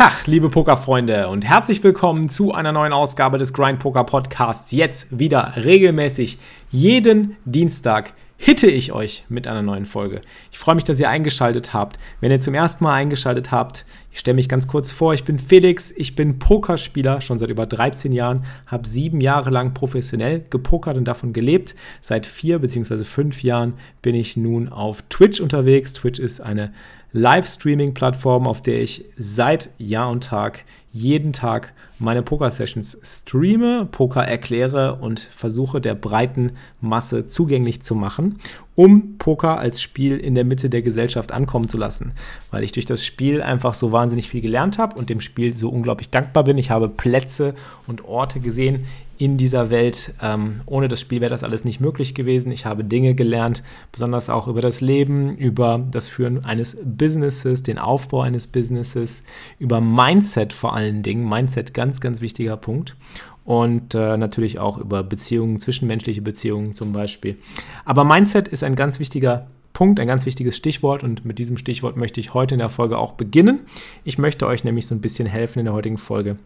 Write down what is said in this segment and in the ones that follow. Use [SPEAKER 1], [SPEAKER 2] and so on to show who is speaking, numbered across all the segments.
[SPEAKER 1] Tag, liebe Pokerfreunde und herzlich willkommen zu einer neuen Ausgabe des Grind Poker Podcasts. Jetzt wieder regelmäßig jeden Dienstag hitte ich euch mit einer neuen Folge. Ich freue mich, dass ihr eingeschaltet habt. Wenn ihr zum ersten Mal eingeschaltet habt, ich stelle mich ganz kurz vor, ich bin Felix, ich bin Pokerspieler schon seit über 13 Jahren, habe sieben Jahre lang professionell gepokert und davon gelebt. Seit vier bzw. fünf Jahren bin ich nun auf Twitch unterwegs. Twitch ist eine Livestreaming-Plattform, auf der ich seit Jahr und Tag jeden Tag meine Poker-Sessions streame, Poker erkläre und versuche der breiten Masse zugänglich zu machen, um Poker als Spiel in der Mitte der Gesellschaft ankommen zu lassen. Weil ich durch das Spiel einfach so wahnsinnig viel gelernt habe und dem Spiel so unglaublich dankbar bin. Ich habe Plätze und Orte gesehen, in dieser Welt. Ähm, ohne das Spiel wäre das alles nicht möglich gewesen. Ich habe Dinge gelernt, besonders auch über das Leben, über das Führen eines Businesses, den Aufbau eines Businesses, über Mindset vor allen Dingen. Mindset ganz, ganz wichtiger Punkt. Und äh, natürlich auch über Beziehungen, zwischenmenschliche Beziehungen zum Beispiel. Aber Mindset ist ein ganz wichtiger Punkt, ein ganz wichtiges Stichwort und mit diesem Stichwort möchte ich heute in der Folge auch beginnen. Ich möchte euch nämlich so ein bisschen helfen in der heutigen Folge,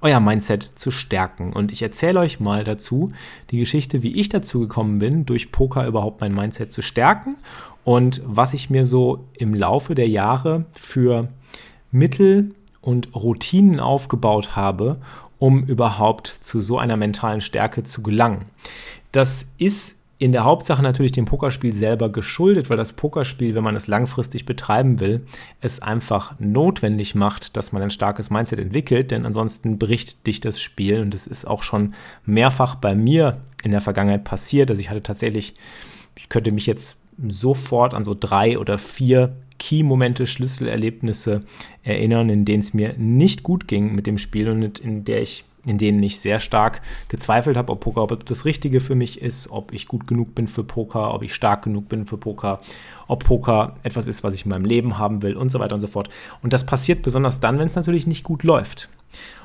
[SPEAKER 1] euer Mindset zu stärken. Und ich erzähle euch mal dazu die Geschichte, wie ich dazu gekommen bin, durch Poker überhaupt mein Mindset zu stärken und was ich mir so im Laufe der Jahre für Mittel und Routinen aufgebaut habe, um überhaupt zu so einer mentalen Stärke zu gelangen. Das ist in der Hauptsache natürlich dem Pokerspiel selber geschuldet, weil das Pokerspiel, wenn man es langfristig betreiben will, es einfach notwendig macht, dass man ein starkes Mindset entwickelt, denn ansonsten bricht dich das Spiel und es ist auch schon mehrfach bei mir in der Vergangenheit passiert. Also ich hatte tatsächlich, ich könnte mich jetzt sofort an so drei oder vier Key-Momente, Schlüsselerlebnisse erinnern, in denen es mir nicht gut ging mit dem Spiel und in der ich in denen ich sehr stark gezweifelt habe, ob Poker ob das Richtige für mich ist, ob ich gut genug bin für Poker, ob ich stark genug bin für Poker, ob Poker etwas ist, was ich in meinem Leben haben will und so weiter und so fort. Und das passiert besonders dann, wenn es natürlich nicht gut läuft.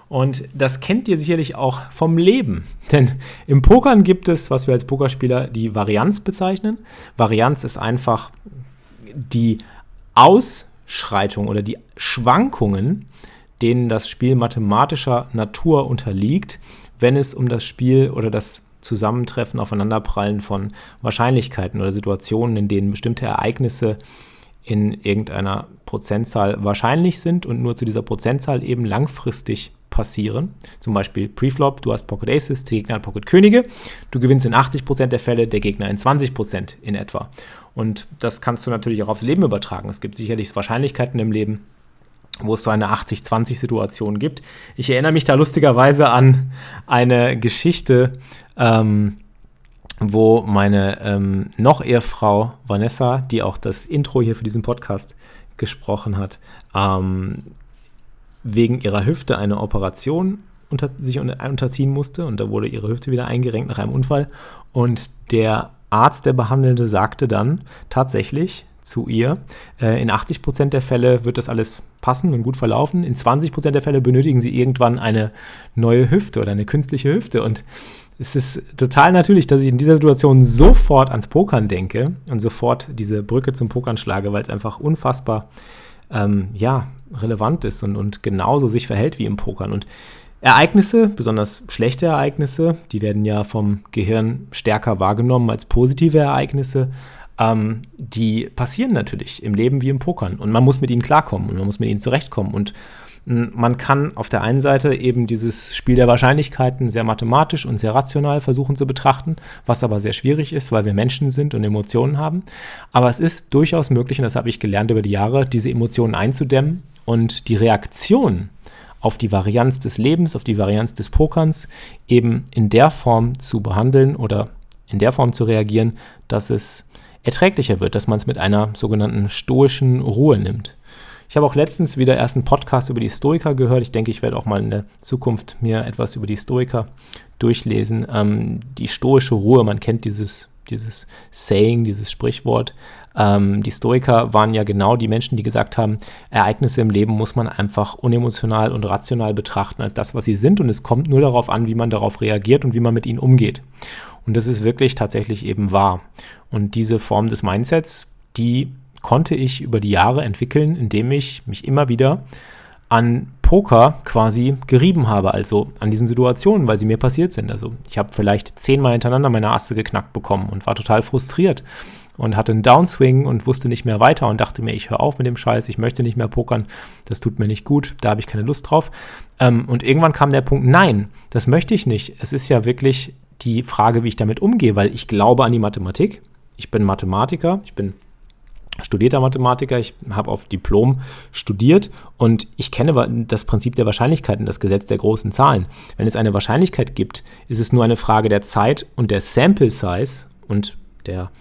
[SPEAKER 1] Und das kennt ihr sicherlich auch vom Leben. Denn im Pokern gibt es, was wir als Pokerspieler die Varianz bezeichnen. Varianz ist einfach die Ausschreitung oder die Schwankungen denen das Spiel mathematischer Natur unterliegt, wenn es um das Spiel oder das Zusammentreffen, Aufeinanderprallen von Wahrscheinlichkeiten oder Situationen, in denen bestimmte Ereignisse in irgendeiner Prozentzahl wahrscheinlich sind und nur zu dieser Prozentzahl eben langfristig passieren. Zum Beispiel Preflop, du hast Pocket Aces, der Gegner hat Pocket Könige, du gewinnst in 80% der Fälle, der Gegner in 20% in etwa. Und das kannst du natürlich auch aufs Leben übertragen. Es gibt sicherlich Wahrscheinlichkeiten im Leben, wo es so eine 80-20-Situation gibt. Ich erinnere mich da lustigerweise an eine Geschichte, ähm, wo meine ähm, noch Ehefrau Vanessa, die auch das Intro hier für diesen Podcast gesprochen hat, ähm, wegen ihrer Hüfte eine Operation unter, sich unterziehen musste und da wurde ihre Hüfte wieder eingerenkt nach einem Unfall und der Arzt, der Behandelnde, sagte dann tatsächlich, zu ihr. Äh, in 80 Prozent der Fälle wird das alles passen und gut verlaufen. In 20 Prozent der Fälle benötigen sie irgendwann eine neue Hüfte oder eine künstliche Hüfte. Und es ist total natürlich, dass ich in dieser Situation sofort ans Pokern denke und sofort diese Brücke zum Pokern schlage, weil es einfach unfassbar ähm, ja, relevant ist und, und genauso sich verhält wie im Pokern. Und Ereignisse, besonders schlechte Ereignisse, die werden ja vom Gehirn stärker wahrgenommen als positive Ereignisse ähm, die passieren natürlich im Leben wie im Pokern. Und man muss mit ihnen klarkommen und man muss mit ihnen zurechtkommen. Und man kann auf der einen Seite eben dieses Spiel der Wahrscheinlichkeiten sehr mathematisch und sehr rational versuchen zu betrachten, was aber sehr schwierig ist, weil wir Menschen sind und Emotionen haben. Aber es ist durchaus möglich, und das habe ich gelernt über die Jahre, diese Emotionen einzudämmen und die Reaktion auf die Varianz des Lebens, auf die Varianz des Pokerns eben in der Form zu behandeln oder in der Form zu reagieren, dass es erträglicher wird, dass man es mit einer sogenannten stoischen Ruhe nimmt. Ich habe auch letztens wieder erst einen Podcast über die Stoiker gehört. Ich denke, ich werde auch mal in der Zukunft mir etwas über die Stoiker durchlesen. Ähm, die stoische Ruhe, man kennt dieses, dieses Saying, dieses Sprichwort. Ähm, die Stoiker waren ja genau die Menschen, die gesagt haben, Ereignisse im Leben muss man einfach unemotional und rational betrachten als das, was sie sind. Und es kommt nur darauf an, wie man darauf reagiert und wie man mit ihnen umgeht. Und das ist wirklich tatsächlich eben wahr. Und diese Form des Mindsets, die konnte ich über die Jahre entwickeln, indem ich mich immer wieder an Poker quasi gerieben habe, also an diesen Situationen, weil sie mir passiert sind. Also ich habe vielleicht zehnmal hintereinander meine Asse geknackt bekommen und war total frustriert und hatte einen Downswing und wusste nicht mehr weiter und dachte mir, ich höre auf mit dem Scheiß, ich möchte nicht mehr pokern, das tut mir nicht gut, da habe ich keine Lust drauf. Ähm, und irgendwann kam der Punkt, nein, das möchte ich nicht. Es ist ja wirklich die Frage, wie ich damit umgehe, weil ich glaube an die Mathematik. Ich bin Mathematiker, ich bin studierter Mathematiker, ich habe auf Diplom studiert und ich kenne das Prinzip der Wahrscheinlichkeiten, das Gesetz der großen Zahlen. Wenn es eine Wahrscheinlichkeit gibt, ist es nur eine Frage der Zeit und der Sample Size und der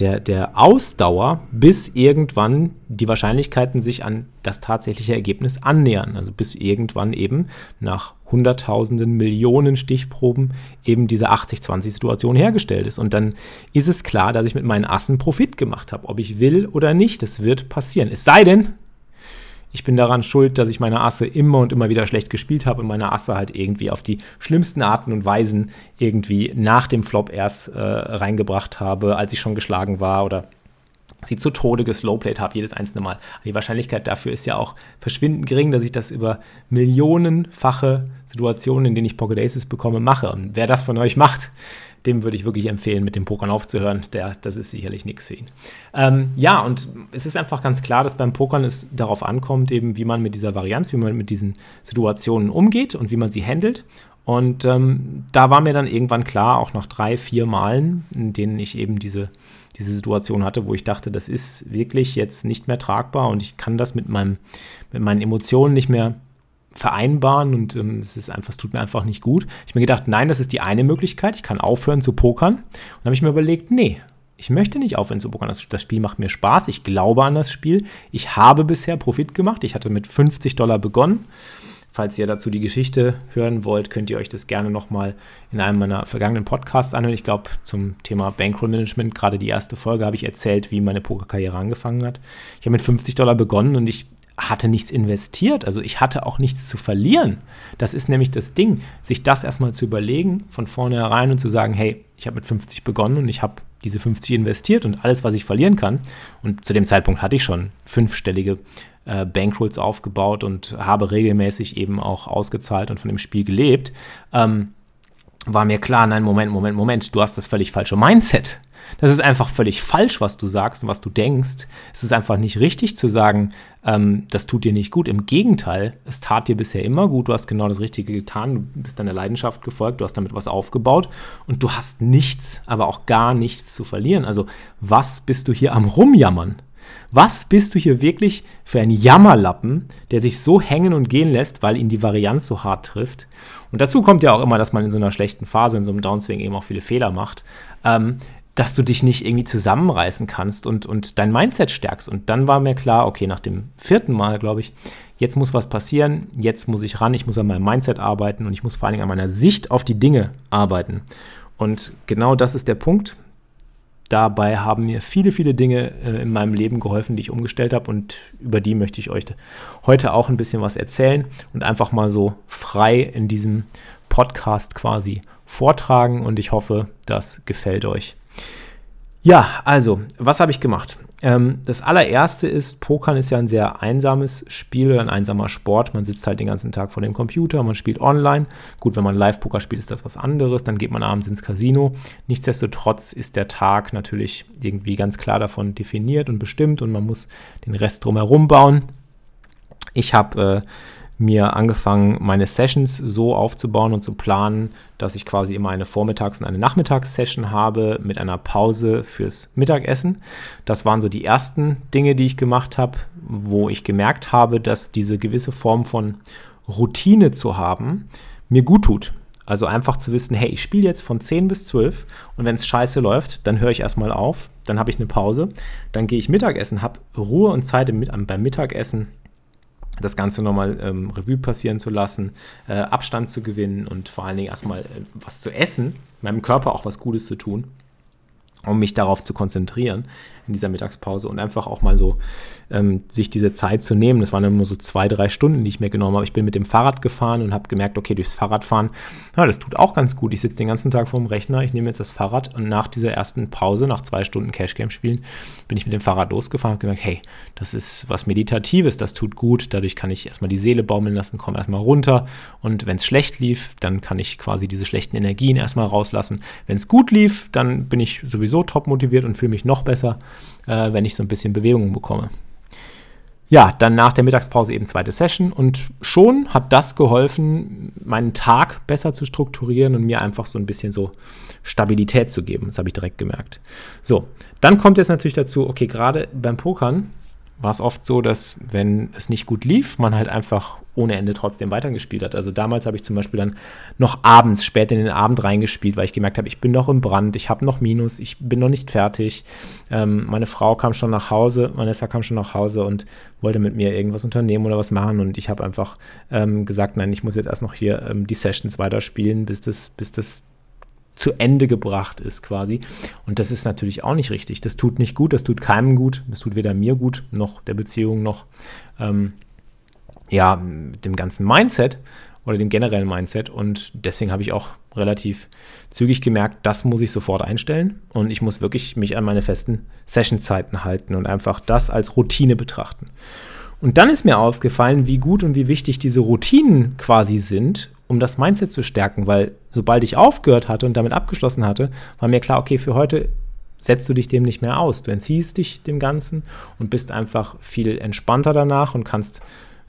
[SPEAKER 1] der, der Ausdauer, bis irgendwann die Wahrscheinlichkeiten sich an das tatsächliche Ergebnis annähern. Also bis irgendwann eben nach Hunderttausenden, Millionen Stichproben eben diese 80-20-Situation hergestellt ist. Und dann ist es klar, dass ich mit meinen Assen Profit gemacht habe. Ob ich will oder nicht, das wird passieren. Es sei denn, ich bin daran schuld, dass ich meine Asse immer und immer wieder schlecht gespielt habe und meine Asse halt irgendwie auf die schlimmsten Arten und Weisen irgendwie nach dem Flop erst äh, reingebracht habe, als ich schon geschlagen war oder sie zu Tode geslowplayed habe, jedes einzelne Mal. Die Wahrscheinlichkeit dafür ist ja auch verschwindend gering, dass ich das über millionenfache Situationen, in denen ich Pokedaces bekomme, mache. Und wer das von euch macht, dem würde ich wirklich empfehlen, mit dem Pokern aufzuhören. Der, das ist sicherlich nichts für ihn. Ähm, ja, und es ist einfach ganz klar, dass beim Pokern es darauf ankommt, eben wie man mit dieser Varianz, wie man mit diesen Situationen umgeht und wie man sie handelt. Und ähm, da war mir dann irgendwann klar, auch nach drei, vier Malen, in denen ich eben diese, diese Situation hatte, wo ich dachte, das ist wirklich jetzt nicht mehr tragbar und ich kann das mit, meinem, mit meinen Emotionen nicht mehr vereinbaren und ähm, es ist einfach, es tut mir einfach nicht gut. Ich mir gedacht, nein, das ist die eine Möglichkeit, ich kann aufhören zu pokern. Und habe ich mir überlegt, nee, ich möchte nicht aufhören zu pokern. Das, das, Spiel macht mir Spaß, ich glaube an das Spiel. Ich habe bisher Profit gemacht. Ich hatte mit 50 Dollar begonnen. Falls ihr dazu die Geschichte hören wollt, könnt ihr euch das gerne nochmal in einem meiner vergangenen Podcasts anhören. Ich glaube, zum Thema Bankroll Management, gerade die erste Folge, habe ich erzählt, wie meine Pokerkarriere angefangen hat. Ich habe mit 50 Dollar begonnen und ich hatte nichts investiert, also ich hatte auch nichts zu verlieren. Das ist nämlich das Ding, sich das erstmal zu überlegen, von vornherein und zu sagen, hey, ich habe mit 50 begonnen und ich habe diese 50 investiert und alles, was ich verlieren kann. Und zu dem Zeitpunkt hatte ich schon fünfstellige äh, Bankrolls aufgebaut und habe regelmäßig eben auch ausgezahlt und von dem Spiel gelebt. Ähm, war mir klar, nein, Moment, Moment, Moment, du hast das völlig falsche Mindset. Das ist einfach völlig falsch, was du sagst und was du denkst. Es ist einfach nicht richtig zu sagen, ähm, das tut dir nicht gut. Im Gegenteil, es tat dir bisher immer gut. Du hast genau das Richtige getan. Du bist deiner Leidenschaft gefolgt. Du hast damit was aufgebaut und du hast nichts, aber auch gar nichts zu verlieren. Also, was bist du hier am Rumjammern? Was bist du hier wirklich für ein Jammerlappen, der sich so hängen und gehen lässt, weil ihn die Varianz so hart trifft? Und dazu kommt ja auch immer, dass man in so einer schlechten Phase, in so einem Downswing eben auch viele Fehler macht. Ähm, dass du dich nicht irgendwie zusammenreißen kannst und, und dein Mindset stärkst. Und dann war mir klar, okay, nach dem vierten Mal, glaube ich, jetzt muss was passieren, jetzt muss ich ran, ich muss an meinem Mindset arbeiten und ich muss vor allen Dingen an meiner Sicht auf die Dinge arbeiten. Und genau das ist der Punkt. Dabei haben mir viele, viele Dinge äh, in meinem Leben geholfen, die ich umgestellt habe und über die möchte ich euch heute auch ein bisschen was erzählen und einfach mal so frei in diesem Podcast quasi vortragen und ich hoffe, das gefällt euch. Ja, also, was habe ich gemacht? Ähm, das allererste ist, Pokern ist ja ein sehr einsames Spiel oder ein einsamer Sport. Man sitzt halt den ganzen Tag vor dem Computer, man spielt online. Gut, wenn man Live-Poker spielt, ist das was anderes. Dann geht man abends ins Casino. Nichtsdestotrotz ist der Tag natürlich irgendwie ganz klar davon definiert und bestimmt und man muss den Rest drumherum bauen. Ich habe äh, mir angefangen, meine Sessions so aufzubauen und zu planen, dass ich quasi immer eine Vormittags- und eine Nachmittagssession habe mit einer Pause fürs Mittagessen. Das waren so die ersten Dinge, die ich gemacht habe, wo ich gemerkt habe, dass diese gewisse Form von Routine zu haben mir gut tut. Also einfach zu wissen, hey, ich spiele jetzt von 10 bis 12 und wenn es scheiße läuft, dann höre ich erstmal auf, dann habe ich eine Pause, dann gehe ich Mittagessen, habe Ruhe und Zeit beim Mittagessen das Ganze nochmal ähm, Revue passieren zu lassen, äh, Abstand zu gewinnen und vor allen Dingen erstmal äh, was zu essen, meinem Körper auch was Gutes zu tun um mich darauf zu konzentrieren in dieser Mittagspause und einfach auch mal so ähm, sich diese Zeit zu nehmen. Das waren dann nur so zwei, drei Stunden, die ich mir genommen habe. Ich bin mit dem Fahrrad gefahren und habe gemerkt, okay, durchs Fahrradfahren, ja, das tut auch ganz gut. Ich sitze den ganzen Tag vor dem Rechner, ich nehme jetzt das Fahrrad und nach dieser ersten Pause, nach zwei Stunden Cash Game spielen, bin ich mit dem Fahrrad losgefahren und gemerkt, hey, das ist was Meditatives, das tut gut. Dadurch kann ich erstmal die Seele baumeln lassen, komme erstmal runter und wenn es schlecht lief, dann kann ich quasi diese schlechten Energien erstmal rauslassen. Wenn es gut lief, dann bin ich sowieso top motiviert und fühle mich noch besser, äh, wenn ich so ein bisschen Bewegung bekomme. Ja, dann nach der Mittagspause eben zweite Session und schon hat das geholfen, meinen Tag besser zu strukturieren und mir einfach so ein bisschen so Stabilität zu geben. Das habe ich direkt gemerkt. So, dann kommt jetzt natürlich dazu, okay, gerade beim Pokern war es oft so, dass wenn es nicht gut lief, man halt einfach ohne Ende trotzdem weitergespielt hat. Also damals habe ich zum Beispiel dann noch abends, spät in den Abend reingespielt, weil ich gemerkt habe, ich bin noch im Brand, ich habe noch Minus, ich bin noch nicht fertig. Ähm, meine Frau kam schon nach Hause, Vanessa kam schon nach Hause und wollte mit mir irgendwas unternehmen oder was machen und ich habe einfach ähm, gesagt, nein, ich muss jetzt erst noch hier ähm, die Sessions weiterspielen, bis das, bis das zu Ende gebracht ist quasi. Und das ist natürlich auch nicht richtig. Das tut nicht gut, das tut keinem gut, das tut weder mir gut, noch der Beziehung, noch ähm, ja, dem ganzen Mindset oder dem generellen Mindset. Und deswegen habe ich auch relativ zügig gemerkt, das muss ich sofort einstellen. Und ich muss wirklich mich an meine festen Sessionzeiten halten und einfach das als Routine betrachten. Und dann ist mir aufgefallen, wie gut und wie wichtig diese Routinen quasi sind, um das Mindset zu stärken, weil sobald ich aufgehört hatte und damit abgeschlossen hatte, war mir klar, okay, für heute setzt du dich dem nicht mehr aus. Du entziehst dich dem Ganzen und bist einfach viel entspannter danach und kannst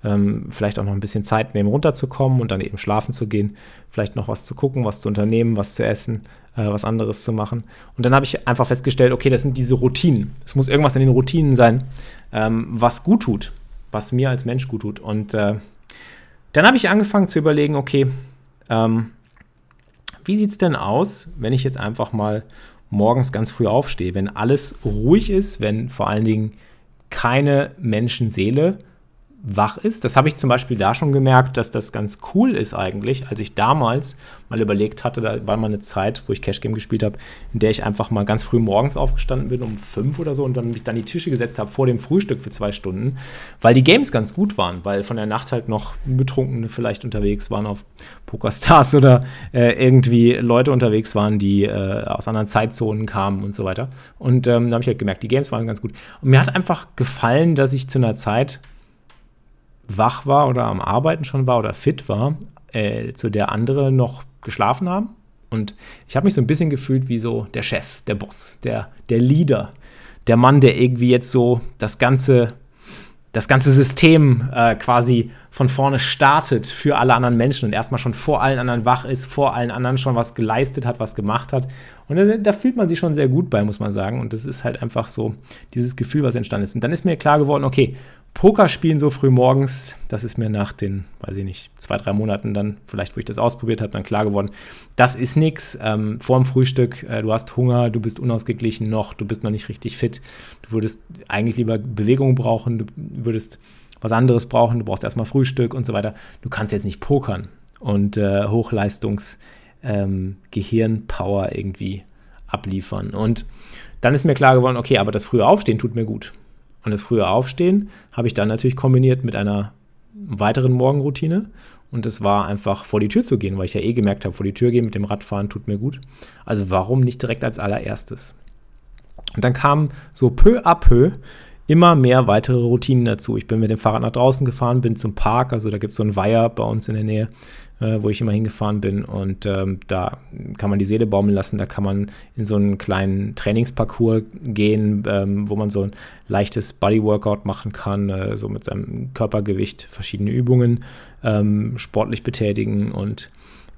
[SPEAKER 1] ähm, vielleicht auch noch ein bisschen Zeit nehmen, runterzukommen und dann eben schlafen zu gehen, vielleicht noch was zu gucken, was zu unternehmen, was zu essen, äh, was anderes zu machen. Und dann habe ich einfach festgestellt, okay, das sind diese Routinen. Es muss irgendwas in den Routinen sein, ähm, was gut tut was mir als Mensch gut tut. Und äh, dann habe ich angefangen zu überlegen, okay, ähm, wie sieht es denn aus, wenn ich jetzt einfach mal morgens ganz früh aufstehe, wenn alles ruhig ist, wenn vor allen Dingen keine Menschenseele wach ist. Das habe ich zum Beispiel da schon gemerkt, dass das ganz cool ist eigentlich, als ich damals mal überlegt hatte, da war mal eine Zeit, wo ich Cash Game gespielt habe, in der ich einfach mal ganz früh morgens aufgestanden bin, um fünf oder so, und dann mich dann die Tische gesetzt habe vor dem Frühstück für zwei Stunden, weil die Games ganz gut waren, weil von der Nacht halt noch Betrunkene vielleicht unterwegs waren auf PokerStars oder äh, irgendwie Leute unterwegs waren, die äh, aus anderen Zeitzonen kamen und so weiter. Und ähm, da habe ich halt gemerkt, die Games waren ganz gut. Und mir hat einfach gefallen, dass ich zu einer Zeit wach war oder am Arbeiten schon war oder fit war, äh, zu der andere noch geschlafen haben. Und ich habe mich so ein bisschen gefühlt wie so der Chef, der Boss, der, der Leader, der Mann, der irgendwie jetzt so das ganze, das ganze System äh, quasi von vorne startet für alle anderen Menschen und erstmal schon vor allen anderen wach ist, vor allen anderen schon was geleistet hat, was gemacht hat. Und da, da fühlt man sich schon sehr gut bei, muss man sagen. Und das ist halt einfach so dieses Gefühl, was entstanden ist. Und dann ist mir klar geworden, okay, Poker spielen so früh morgens, das ist mir nach den, weiß ich nicht, zwei, drei Monaten dann, vielleicht wo ich das ausprobiert habe, dann klar geworden, das ist nichts. Ähm, vor dem Frühstück, äh, du hast Hunger, du bist unausgeglichen noch, du bist noch nicht richtig fit. Du würdest eigentlich lieber Bewegung brauchen, du würdest was anderes brauchen, du brauchst erstmal Frühstück und so weiter. Du kannst jetzt nicht pokern und äh, Hochleistungs- ähm, irgendwie abliefern. Und dann ist mir klar geworden, okay, aber das frühe Aufstehen tut mir gut. Und das frühe Aufstehen habe ich dann natürlich kombiniert mit einer weiteren Morgenroutine. Und es war einfach vor die Tür zu gehen, weil ich ja eh gemerkt habe, vor die Tür gehen mit dem Radfahren tut mir gut. Also warum nicht direkt als allererstes? Und dann kamen so peu à peu immer mehr weitere Routinen dazu. Ich bin mit dem Fahrrad nach draußen gefahren, bin zum Park, also da gibt es so einen Weiher bei uns in der Nähe, äh, wo ich immer hingefahren bin. Und ähm, da kann man die Seele baumeln lassen, da kann man in so einen kleinen Trainingsparcours gehen, ähm, wo man so ein leichtes Bodyworkout machen kann, äh, so mit seinem Körpergewicht verschiedene Übungen ähm, sportlich betätigen und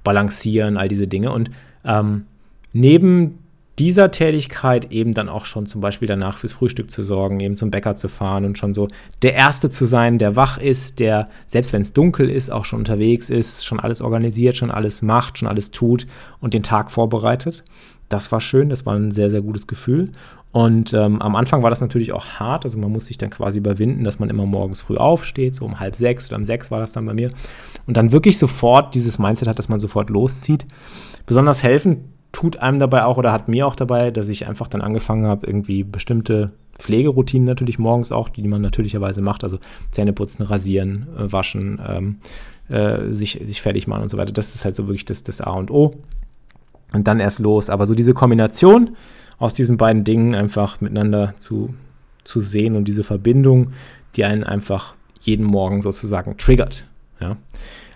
[SPEAKER 1] balancieren, all diese Dinge. Und ähm, neben dieser Tätigkeit eben dann auch schon zum Beispiel danach fürs Frühstück zu sorgen, eben zum Bäcker zu fahren und schon so der Erste zu sein, der wach ist, der, selbst wenn es dunkel ist, auch schon unterwegs ist, schon alles organisiert, schon alles macht, schon alles tut und den Tag vorbereitet. Das war schön, das war ein sehr, sehr gutes Gefühl. Und ähm, am Anfang war das natürlich auch hart. Also man muss sich dann quasi überwinden, dass man immer morgens früh aufsteht, so um halb sechs oder um sechs war das dann bei mir. Und dann wirklich sofort dieses Mindset hat, dass man sofort loszieht. Besonders helfen tut einem dabei auch oder hat mir auch dabei, dass ich einfach dann angefangen habe, irgendwie bestimmte Pflegeroutinen natürlich morgens auch, die man natürlicherweise macht, also Zähne putzen, rasieren, äh, waschen, ähm, äh, sich, sich fertig machen und so weiter. Das ist halt so wirklich das, das A und O. Und dann erst los. Aber so diese Kombination aus diesen beiden Dingen einfach miteinander zu, zu sehen und diese Verbindung, die einen einfach jeden Morgen sozusagen triggert. Ja.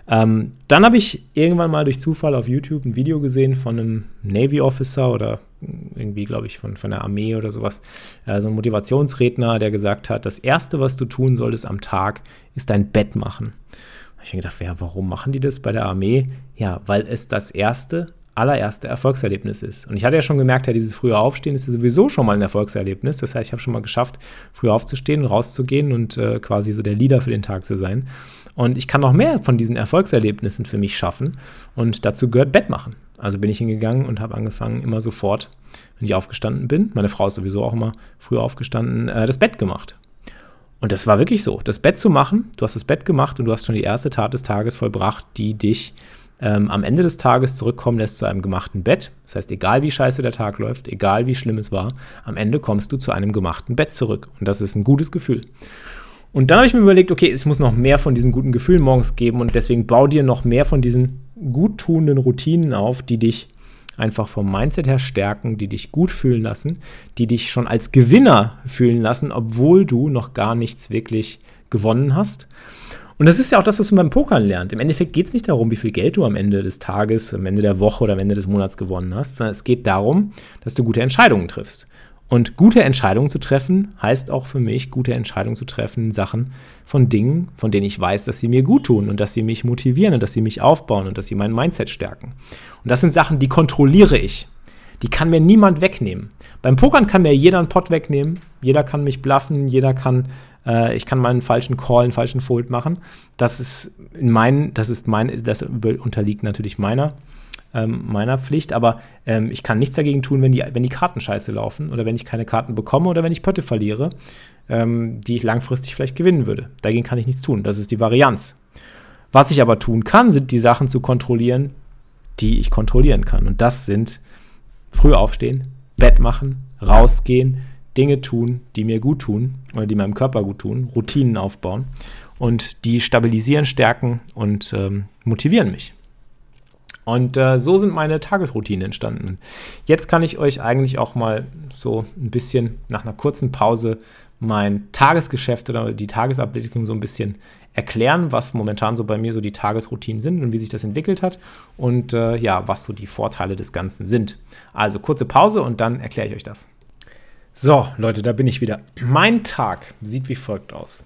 [SPEAKER 1] Ähm, dann habe ich irgendwann mal durch Zufall auf YouTube ein Video gesehen von einem Navy Officer oder irgendwie, glaube ich, von, von der Armee oder sowas. Äh, so ein Motivationsredner, der gesagt hat, das Erste, was du tun solltest am Tag, ist dein Bett machen. Da habe ich mir gedacht, ja, warum machen die das bei der Armee? Ja, weil es das erste allererste Erfolgserlebnis ist. Und ich hatte ja schon gemerkt, ja, dieses frühe Aufstehen ist ja sowieso schon mal ein Erfolgserlebnis. Das heißt, ich habe schon mal geschafft, früh aufzustehen, rauszugehen und äh, quasi so der Leader für den Tag zu sein. Und ich kann noch mehr von diesen Erfolgserlebnissen für mich schaffen. Und dazu gehört Bett machen. Also bin ich hingegangen und habe angefangen, immer sofort, wenn ich aufgestanden bin, meine Frau ist sowieso auch immer früher aufgestanden, äh, das Bett gemacht. Und das war wirklich so. Das Bett zu machen, du hast das Bett gemacht und du hast schon die erste Tat des Tages vollbracht, die dich ähm, am Ende des Tages zurückkommen lässt zu einem gemachten Bett. Das heißt, egal wie scheiße der Tag läuft, egal wie schlimm es war, am Ende kommst du zu einem gemachten Bett zurück. Und das ist ein gutes Gefühl. Und dann habe ich mir überlegt, okay, es muss noch mehr von diesen guten Gefühlen morgens geben und deswegen bau dir noch mehr von diesen guttunenden Routinen auf, die dich einfach vom Mindset her stärken, die dich gut fühlen lassen, die dich schon als Gewinner fühlen lassen, obwohl du noch gar nichts wirklich gewonnen hast. Und das ist ja auch das, was man beim Pokern lernt. Im Endeffekt geht es nicht darum, wie viel Geld du am Ende des Tages, am Ende der Woche oder am Ende des Monats gewonnen hast, sondern es geht darum, dass du gute Entscheidungen triffst. Und gute Entscheidungen zu treffen, heißt auch für mich, gute Entscheidungen zu treffen in Sachen von Dingen, von denen ich weiß, dass sie mir gut tun und dass sie mich motivieren und dass sie mich aufbauen und dass sie mein Mindset stärken. Und das sind Sachen, die kontrolliere ich. Die kann mir niemand wegnehmen. Beim Pokern kann mir jeder einen Pot wegnehmen, jeder kann mich bluffen, jeder kann äh, ich kann mal einen falschen Call, einen falschen Fold machen. Das ist in mein, das ist mein, das unterliegt natürlich meiner, ähm, meiner Pflicht, aber ähm, ich kann nichts dagegen tun, wenn die, wenn die Karten scheiße laufen oder wenn ich keine Karten bekomme oder wenn ich Pötte verliere, ähm, die ich langfristig vielleicht gewinnen würde. Dagegen kann ich nichts tun. Das ist die Varianz. Was ich aber tun kann, sind die Sachen zu kontrollieren, die ich kontrollieren kann. Und das sind früh aufstehen, Bett machen, rausgehen, Dinge tun, die mir gut tun oder die meinem Körper gut tun, Routinen aufbauen und die stabilisieren, stärken und ähm, motivieren mich. Und äh, so sind meine Tagesroutinen entstanden. Jetzt kann ich euch eigentlich auch mal so ein bisschen nach einer kurzen Pause mein Tagesgeschäft oder die Tagesabwicklung so ein bisschen erklären, was momentan so bei mir so die Tagesroutinen sind und wie sich das entwickelt hat und äh, ja, was so die Vorteile des Ganzen sind. Also kurze Pause und dann erkläre ich euch das. So, Leute, da bin ich wieder. Mein Tag sieht wie folgt aus.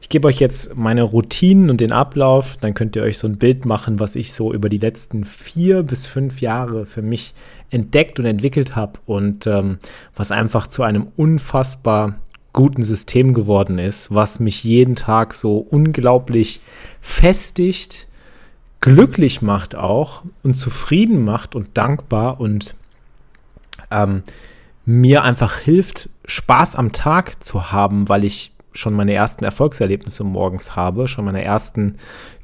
[SPEAKER 1] Ich gebe euch jetzt meine Routinen und den Ablauf. Dann könnt ihr euch so ein Bild machen, was ich so über die letzten vier bis fünf Jahre für mich entdeckt und entwickelt habe und ähm, was einfach zu einem unfassbar guten System geworden ist, was mich jeden Tag so unglaublich festigt, glücklich macht auch und zufrieden macht und dankbar und ähm, mir einfach hilft, Spaß am Tag zu haben, weil ich schon meine ersten Erfolgserlebnisse morgens habe, schon meine ersten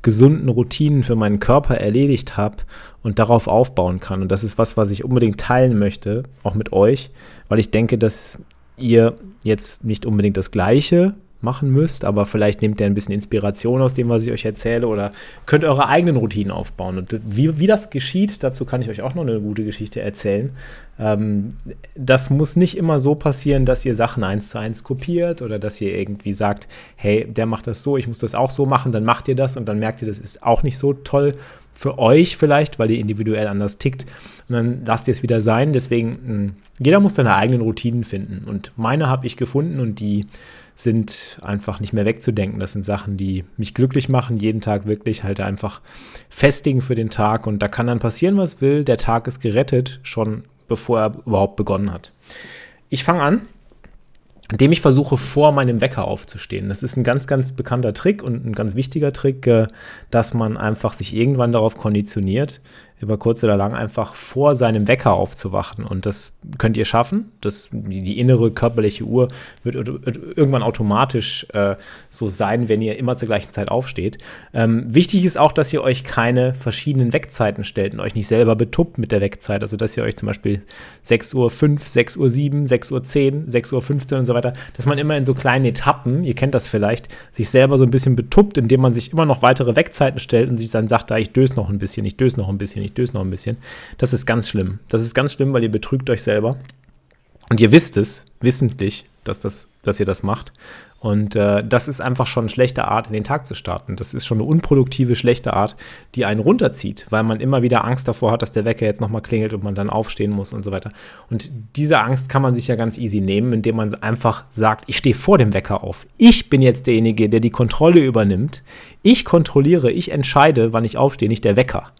[SPEAKER 1] gesunden Routinen für meinen Körper erledigt habe und darauf aufbauen kann. Und das ist was, was ich unbedingt teilen möchte, auch mit euch, weil ich denke, dass ihr jetzt nicht unbedingt das Gleiche machen müsst, aber vielleicht nehmt ihr ein bisschen Inspiration aus dem, was ich euch erzähle oder könnt eure eigenen Routinen aufbauen. Und wie, wie das geschieht, dazu kann ich euch auch noch eine gute Geschichte erzählen. Ähm, das muss nicht immer so passieren, dass ihr Sachen eins zu eins kopiert oder dass ihr irgendwie sagt, hey, der macht das so, ich muss das auch so machen, dann macht ihr das und dann merkt ihr, das ist auch nicht so toll für euch vielleicht, weil ihr individuell anders tickt und dann lasst ihr es wieder sein. Deswegen, hm, jeder muss seine eigenen Routinen finden und meine habe ich gefunden und die sind einfach nicht mehr wegzudenken. Das sind Sachen, die mich glücklich machen, jeden Tag wirklich halt einfach festigen für den Tag. Und da kann dann passieren, was will. Der Tag ist gerettet, schon bevor er überhaupt begonnen hat. Ich fange an, indem ich versuche, vor meinem Wecker aufzustehen. Das ist ein ganz, ganz bekannter Trick und ein ganz wichtiger Trick, äh, dass man einfach sich irgendwann darauf konditioniert, über kurz oder lang einfach vor seinem Wecker aufzuwachen. Und das könnt ihr schaffen. Das, die, innere körperliche Uhr wird, irgendwann automatisch äh, so sein, wenn ihr immer zur gleichen Zeit aufsteht. Ähm, wichtig ist auch, dass ihr euch keine verschiedenen Weckzeiten stellt und euch nicht selber betuppt mit der Weckzeit. Also, dass ihr euch zum Beispiel 6.05 Uhr, 6.07 Uhr, 6.10 Uhr, 6.15 Uhr und so weiter, dass man immer in so kleinen Etappen, ihr kennt das vielleicht, sich selber so ein bisschen betuppt, indem man sich immer noch weitere Weckzeiten stellt und sich dann sagt, da ich döse noch ein bisschen, ich döse noch ein bisschen, ich döse noch ein bisschen. Das ist ganz schlimm. Das ist ganz schlimm, weil ihr betrügt euch selber. Und ihr wisst es, wissentlich, dass, das, dass ihr das macht. Und äh, das ist einfach schon eine schlechte Art, in den Tag zu starten. Das ist schon eine unproduktive, schlechte Art, die einen runterzieht, weil man immer wieder Angst davor hat, dass der Wecker jetzt nochmal klingelt und man dann aufstehen muss und so weiter. Und diese Angst kann man sich ja ganz easy nehmen, indem man einfach sagt, ich stehe vor dem Wecker auf. Ich bin jetzt derjenige, der die Kontrolle übernimmt. Ich kontrolliere, ich entscheide, wann ich aufstehe, nicht der Wecker.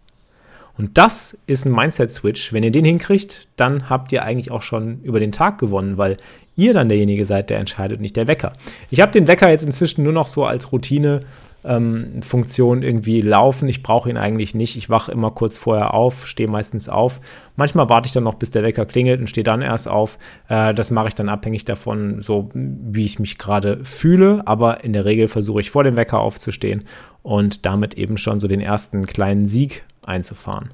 [SPEAKER 1] Und das ist ein Mindset-Switch. Wenn ihr den hinkriegt, dann habt ihr eigentlich auch schon über den Tag gewonnen, weil ihr dann derjenige seid, der entscheidet, nicht der Wecker. Ich habe den Wecker jetzt inzwischen nur noch so als Routine. Ähm, Funktion irgendwie laufen. Ich brauche ihn eigentlich nicht. Ich wache immer kurz vorher auf, stehe meistens auf. Manchmal warte ich dann noch, bis der Wecker klingelt und stehe dann erst auf. Äh, das mache ich dann abhängig davon, so wie ich mich gerade fühle. Aber in der Regel versuche ich vor dem Wecker aufzustehen und damit eben schon so den ersten kleinen Sieg einzufahren.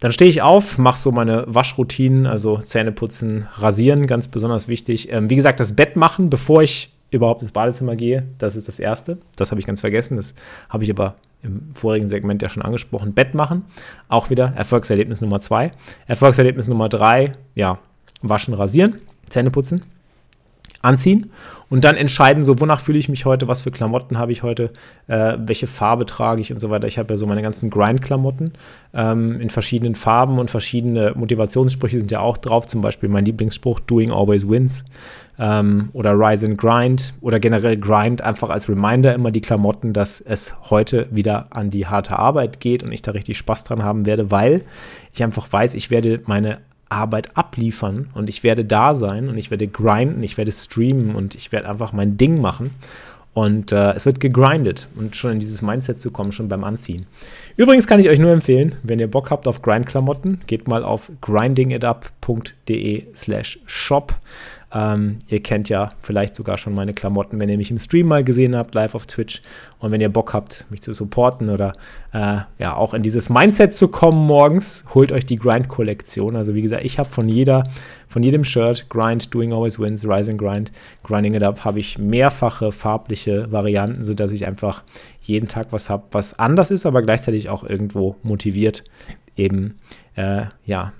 [SPEAKER 1] Dann stehe ich auf, mache so meine Waschroutinen, also Zähne putzen, rasieren, ganz besonders wichtig. Ähm, wie gesagt, das Bett machen, bevor ich überhaupt ins Badezimmer gehe, das ist das Erste. Das habe ich ganz vergessen. Das habe ich aber im vorigen Segment ja schon angesprochen. Bett machen, auch wieder Erfolgserlebnis Nummer zwei. Erfolgserlebnis Nummer drei, ja, waschen, rasieren, Zähne putzen anziehen und dann entscheiden, so wonach fühle ich mich heute, was für Klamotten habe ich heute, äh, welche Farbe trage ich und so weiter. Ich habe ja so meine ganzen Grind-Klamotten ähm, in verschiedenen Farben und verschiedene Motivationssprüche sind ja auch drauf. Zum Beispiel mein Lieblingsspruch Doing Always Wins ähm, oder Rise and Grind oder generell Grind einfach als Reminder immer die Klamotten, dass es heute wieder an die harte Arbeit geht und ich da richtig Spaß dran haben werde, weil ich einfach weiß, ich werde meine Arbeit abliefern und ich werde da sein und ich werde grinden, ich werde streamen und ich werde einfach mein Ding machen. Und äh, es wird gegrindet und schon in dieses Mindset zu kommen, schon beim Anziehen. Übrigens kann ich euch nur empfehlen, wenn ihr Bock habt auf Grind-Klamotten, geht mal auf grindingitup.de slash shop. Ähm, ihr kennt ja vielleicht sogar schon meine Klamotten, wenn ihr mich im Stream mal gesehen habt, live auf Twitch. Und wenn ihr Bock habt, mich zu supporten oder äh, ja auch in dieses Mindset zu kommen morgens, holt euch die Grind-Kollektion. Also wie gesagt, ich habe von jeder, von jedem Shirt, Grind, Doing Always Wins, Rise and Grind, Grinding It Up, habe ich mehrfache farbliche Varianten, sodass ich einfach jeden Tag was habe, was anders ist, aber gleichzeitig auch irgendwo motiviert, eben äh, ja,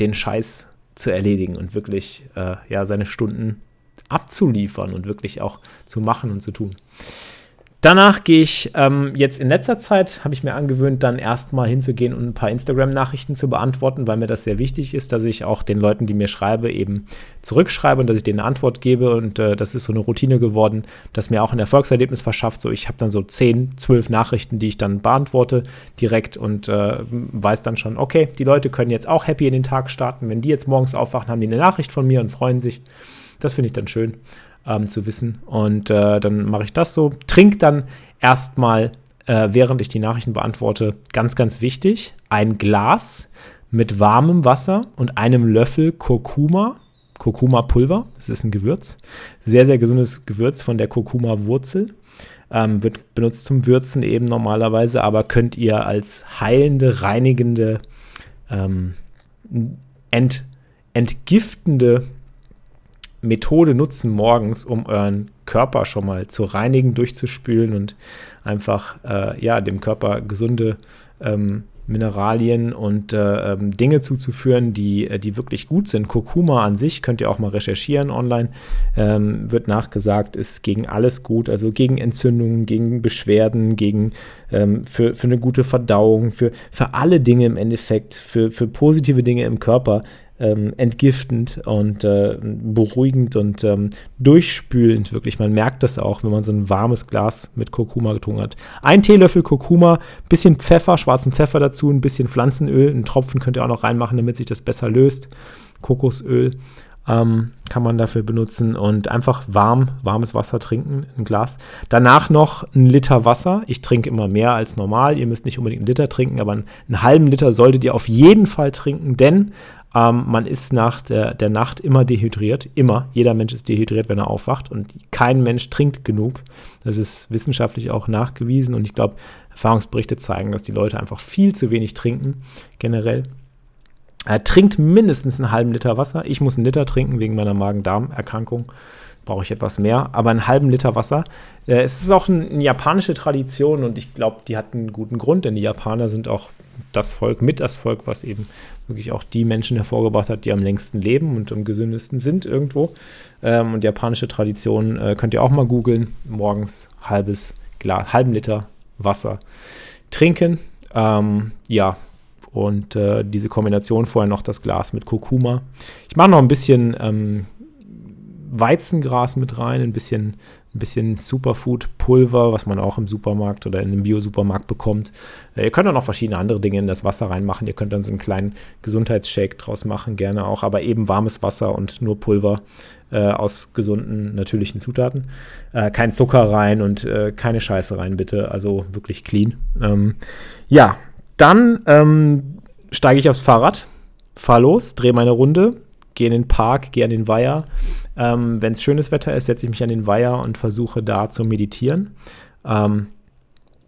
[SPEAKER 1] den Scheiß zu erledigen und wirklich äh, ja, seine Stunden abzuliefern und wirklich auch zu machen und zu tun. Danach gehe ich ähm, jetzt in letzter Zeit, habe ich mir angewöhnt, dann erstmal hinzugehen und ein paar Instagram-Nachrichten zu beantworten, weil mir das sehr wichtig ist, dass ich auch den Leuten, die mir schreibe, eben zurückschreibe und dass ich denen eine Antwort gebe. Und äh, das ist so eine Routine geworden, das mir auch ein Erfolgserlebnis verschafft. So, ich habe dann so 10, 12 Nachrichten, die ich dann beantworte direkt und äh, weiß dann schon, okay, die Leute können jetzt auch happy in den Tag starten. Wenn die jetzt morgens aufwachen, haben die eine Nachricht von mir und freuen sich. Das finde ich dann schön ähm, zu wissen. Und äh, dann mache ich das so. Trink dann erstmal, äh, während ich die Nachrichten beantworte, ganz, ganz wichtig, ein Glas mit warmem Wasser und einem Löffel Kurkuma. Kurkuma-Pulver, das ist ein Gewürz. Sehr, sehr gesundes Gewürz von der Kurkuma-Wurzel. Ähm, wird benutzt zum Würzen eben normalerweise, aber könnt ihr als heilende, reinigende, ähm, ent, entgiftende Methode nutzen morgens, um euren Körper schon mal zu reinigen, durchzuspülen und einfach äh, ja, dem Körper gesunde ähm, Mineralien und äh, ähm, Dinge zuzuführen, die, äh, die wirklich gut sind. Kurkuma an sich könnt ihr auch mal recherchieren online. Ähm, wird nachgesagt, ist gegen alles gut, also gegen Entzündungen, gegen Beschwerden, gegen ähm, für, für eine gute Verdauung, für, für alle Dinge im Endeffekt, für, für positive Dinge im Körper ähm, entgiftend und äh, beruhigend und ähm, durchspülend, wirklich. Man merkt das auch, wenn man so ein warmes Glas mit Kurkuma getrunken hat. Ein Teelöffel Kurkuma, bisschen Pfeffer, schwarzen Pfeffer dazu, ein bisschen Pflanzenöl, einen Tropfen könnt ihr auch noch reinmachen, damit sich das besser löst. Kokosöl. ähm, kann man dafür benutzen und einfach warm, warmes Wasser trinken, ein Glas. Danach noch ein Liter Wasser. Ich trinke immer mehr als normal. Ihr müsst nicht unbedingt einen Liter trinken, aber einen, einen halben Liter solltet ihr auf jeden Fall trinken, denn ähm, man ist nach der, der Nacht immer dehydriert. Immer. Jeder Mensch ist dehydriert, wenn er aufwacht und kein Mensch trinkt genug. Das ist wissenschaftlich auch nachgewiesen und ich glaube, Erfahrungsberichte zeigen, dass die Leute einfach viel zu wenig trinken, generell. Er trinkt mindestens einen halben Liter Wasser. Ich muss einen Liter trinken wegen meiner Magen-Darm-Erkrankung. Brauche ich etwas mehr, aber einen halben Liter Wasser. Äh, es ist auch ein, eine japanische Tradition und ich glaube, die hat einen guten Grund, denn die Japaner sind auch das Volk, mit das Volk, was eben wirklich auch die Menschen hervorgebracht hat, die am längsten leben und am gesündesten sind irgendwo. Ähm, und japanische Tradition äh, könnt ihr auch mal googeln. Morgens halbes Glas, halben Liter Wasser trinken. Ähm, ja, und äh, diese Kombination vorher noch das Glas mit Kurkuma. Ich mache noch ein bisschen ähm, Weizengras mit rein, ein bisschen, ein bisschen Superfood-Pulver, was man auch im Supermarkt oder in einem Bio-Supermarkt bekommt. Äh, ihr könnt auch noch verschiedene andere Dinge in das Wasser reinmachen. Ihr könnt dann so einen kleinen Gesundheitsshake draus machen, gerne auch, aber eben warmes Wasser und nur Pulver äh, aus gesunden, natürlichen Zutaten. Äh, kein Zucker rein und äh, keine Scheiße rein, bitte. Also wirklich clean. Ähm, ja, dann ähm, steige ich aufs Fahrrad, fahre los, drehe meine Runde, gehe in den Park, gehe an den Weiher. Ähm, Wenn es schönes Wetter ist, setze ich mich an den Weiher und versuche da zu meditieren. Ähm,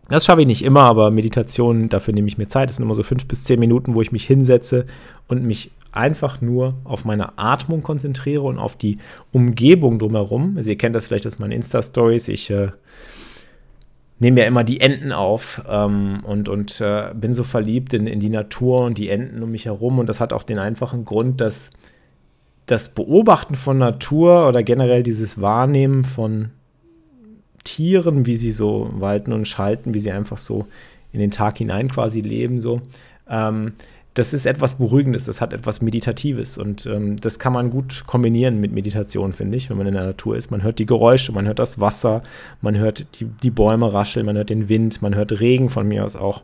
[SPEAKER 1] das schaffe ich nicht immer, aber Meditation, dafür nehme ich mir Zeit. Das sind immer so fünf bis zehn Minuten, wo ich mich hinsetze und mich einfach nur auf meine Atmung konzentriere und auf die Umgebung drumherum. Also ihr kennt das vielleicht aus meinen Insta-Stories. Ich äh, nehme ja immer die Enten auf ähm, und, und äh, bin so verliebt in, in die Natur und die Enten um mich herum. Und das hat auch den einfachen Grund, dass das Beobachten von Natur oder generell dieses Wahrnehmen von Tieren, wie sie so walten und schalten, wie sie einfach so in den Tag hinein quasi leben, so, ähm, das ist etwas Beruhigendes, das hat etwas Meditatives und ähm, das kann man gut kombinieren mit Meditation, finde ich, wenn man in der Natur ist. Man hört die Geräusche, man hört das Wasser, man hört die, die Bäume rascheln, man hört den Wind, man hört Regen von mir aus auch.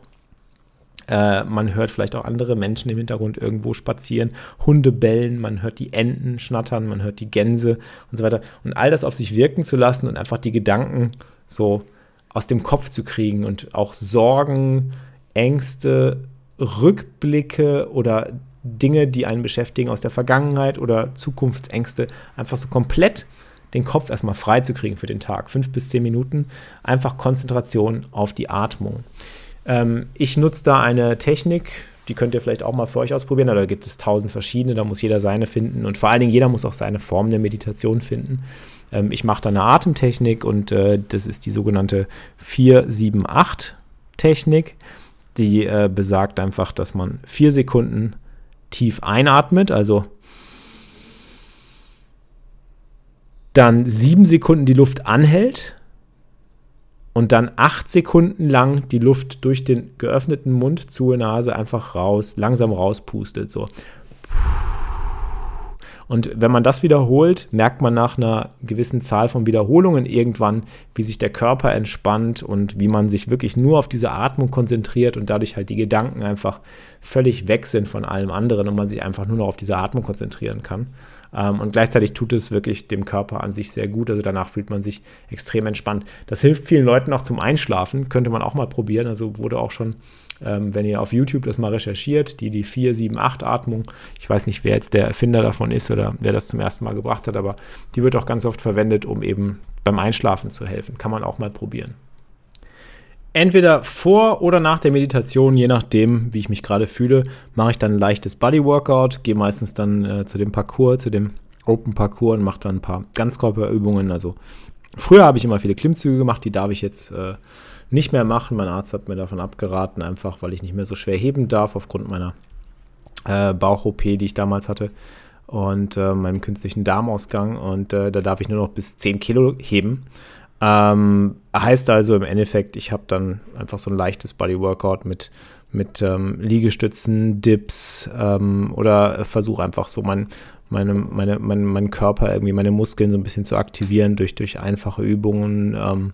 [SPEAKER 1] Äh, man hört vielleicht auch andere Menschen im Hintergrund irgendwo spazieren, Hunde bellen, man hört die Enten schnattern, man hört die Gänse und so weiter. Und all das auf sich wirken zu lassen und einfach die Gedanken so aus dem Kopf zu kriegen und auch Sorgen, Ängste, Rückblicke oder Dinge, die einen beschäftigen aus der Vergangenheit oder Zukunftsängste, einfach so komplett den Kopf erstmal frei zu kriegen für den Tag. Fünf bis zehn Minuten, einfach Konzentration auf die Atmung. Ähm, ich nutze da eine Technik, die könnt ihr vielleicht auch mal für euch ausprobieren. Da gibt es tausend verschiedene, da muss jeder seine finden und vor allen Dingen jeder muss auch seine Form der Meditation finden. Ähm, ich mache da eine Atemtechnik und äh, das ist die sogenannte 478-Technik die äh, besagt einfach, dass man vier Sekunden tief einatmet, also dann sieben Sekunden die Luft anhält und dann acht Sekunden lang die Luft durch den geöffneten Mund zur Nase einfach raus, langsam rauspustet. So. Und wenn man das wiederholt, merkt man nach einer gewissen Zahl von Wiederholungen irgendwann, wie sich der Körper entspannt und wie man sich wirklich nur auf diese Atmung konzentriert und dadurch halt die Gedanken einfach völlig weg sind von allem anderen und man sich einfach nur noch auf diese Atmung konzentrieren kann. Ähm, und gleichzeitig tut es wirklich dem Körper an sich sehr gut. Also danach fühlt man sich extrem entspannt. Das hilft vielen Leuten auch zum Einschlafen. Könnte man auch mal probieren. Also wurde auch schon ähm, wenn ihr auf YouTube das mal recherchiert, die, die 4, 7, 8 Atmung, ich weiß nicht, wer jetzt der Erfinder davon ist oder wer das zum ersten Mal gebracht hat, aber die wird auch ganz oft verwendet, um eben beim Einschlafen zu helfen. Kann man auch mal probieren. Entweder vor oder nach der Meditation, je nachdem, wie ich mich gerade fühle, mache ich dann ein leichtes Body-Workout, gehe meistens dann äh, zu dem Parcours, zu dem Open Parcours und mache dann ein paar Ganzkörperübungen. Also früher habe ich immer viele Klimmzüge gemacht, die darf ich jetzt äh, nicht mehr machen. Mein Arzt hat mir davon abgeraten, einfach weil ich nicht mehr so schwer heben darf aufgrund meiner äh, Bauch-OP, die ich damals hatte und äh, meinem künstlichen Darmausgang. Und äh, da darf ich nur noch bis 10 Kilo heben. Ähm, heißt also im Endeffekt, ich habe dann einfach so ein leichtes Body-Workout mit, mit ähm, Liegestützen, Dips ähm, oder versuche einfach so mein, meine, meine, mein, meinen Körper irgendwie, meine Muskeln so ein bisschen zu aktivieren durch, durch einfache Übungen. Ähm,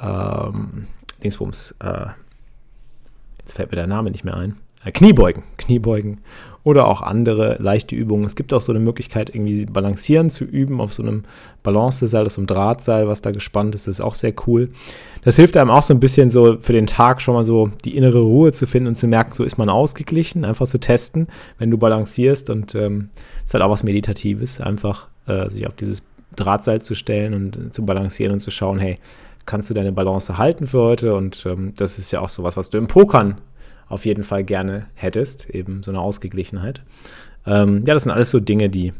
[SPEAKER 1] ähm, Dingsbums, äh, jetzt fällt mir der Name nicht mehr ein. äh, Kniebeugen, Kniebeugen oder auch andere leichte Übungen. Es gibt auch so eine Möglichkeit, irgendwie Balancieren zu üben auf so einem Balanceseil, auf so einem Drahtseil, was da gespannt ist. Das ist auch sehr cool. Das hilft einem auch so ein bisschen so für den Tag schon mal so die innere Ruhe zu finden und zu merken, so ist man ausgeglichen, einfach zu testen, wenn du balancierst und ähm, ist halt auch was Meditatives, einfach äh, sich auf dieses Drahtseil zu stellen und zu balancieren und zu schauen, hey, kannst du deine Balance halten für heute? Und ähm, das ist ja auch sowas, was du im Pokern auf jeden Fall gerne hättest, eben so eine Ausgeglichenheit. Ähm, ja, das sind alles so Dinge, die,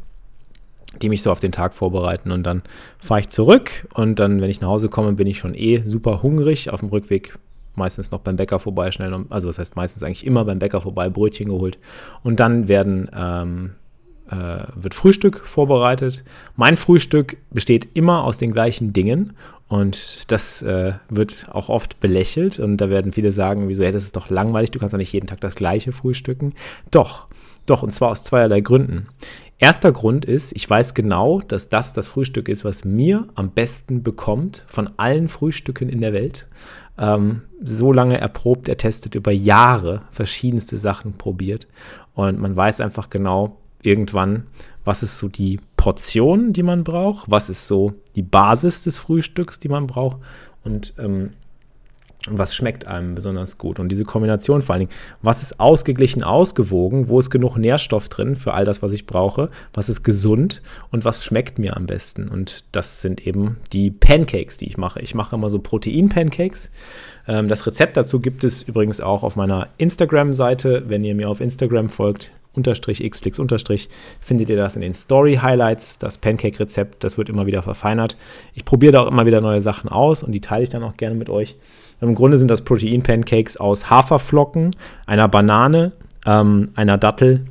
[SPEAKER 1] die mich so auf den Tag vorbereiten. Und dann fahre ich zurück und dann, wenn ich nach Hause komme, bin ich schon eh super hungrig. Auf dem Rückweg meistens noch beim Bäcker vorbei, schnell, also das heißt meistens eigentlich immer beim Bäcker vorbei, Brötchen geholt. Und dann werden ähm, äh, wird Frühstück vorbereitet. Mein Frühstück besteht immer aus den gleichen Dingen und das äh, wird auch oft belächelt und da werden viele sagen, wieso, hey, das ist doch langweilig, du kannst ja nicht jeden Tag das gleiche frühstücken. Doch, doch, und zwar aus zweierlei Gründen. Erster Grund ist, ich weiß genau, dass das das Frühstück ist, was mir am besten bekommt von allen Frühstücken in der Welt. Ähm, so lange erprobt, ertestet, über Jahre verschiedenste Sachen probiert. Und man weiß einfach genau irgendwann, was ist so die Portion, die man braucht, was ist so die Basis des Frühstücks, die man braucht und ähm, was schmeckt einem besonders gut. Und diese Kombination vor allen Dingen, was ist ausgeglichen, ausgewogen, wo ist genug Nährstoff drin für all das, was ich brauche, was ist gesund und was schmeckt mir am besten. Und das sind eben die Pancakes, die ich mache. Ich mache immer so Protein-Pancakes. Ähm, das Rezept dazu gibt es übrigens auch auf meiner Instagram-Seite. Wenn ihr mir auf Instagram folgt, unterstrich xflix unterstrich findet ihr das in den Story Highlights, das Pancake-Rezept, das wird immer wieder verfeinert. Ich probiere da auch immer wieder neue Sachen aus und die teile ich dann auch gerne mit euch. Im Grunde sind das Protein-Pancakes aus Haferflocken, einer Banane, ähm, einer Dattel,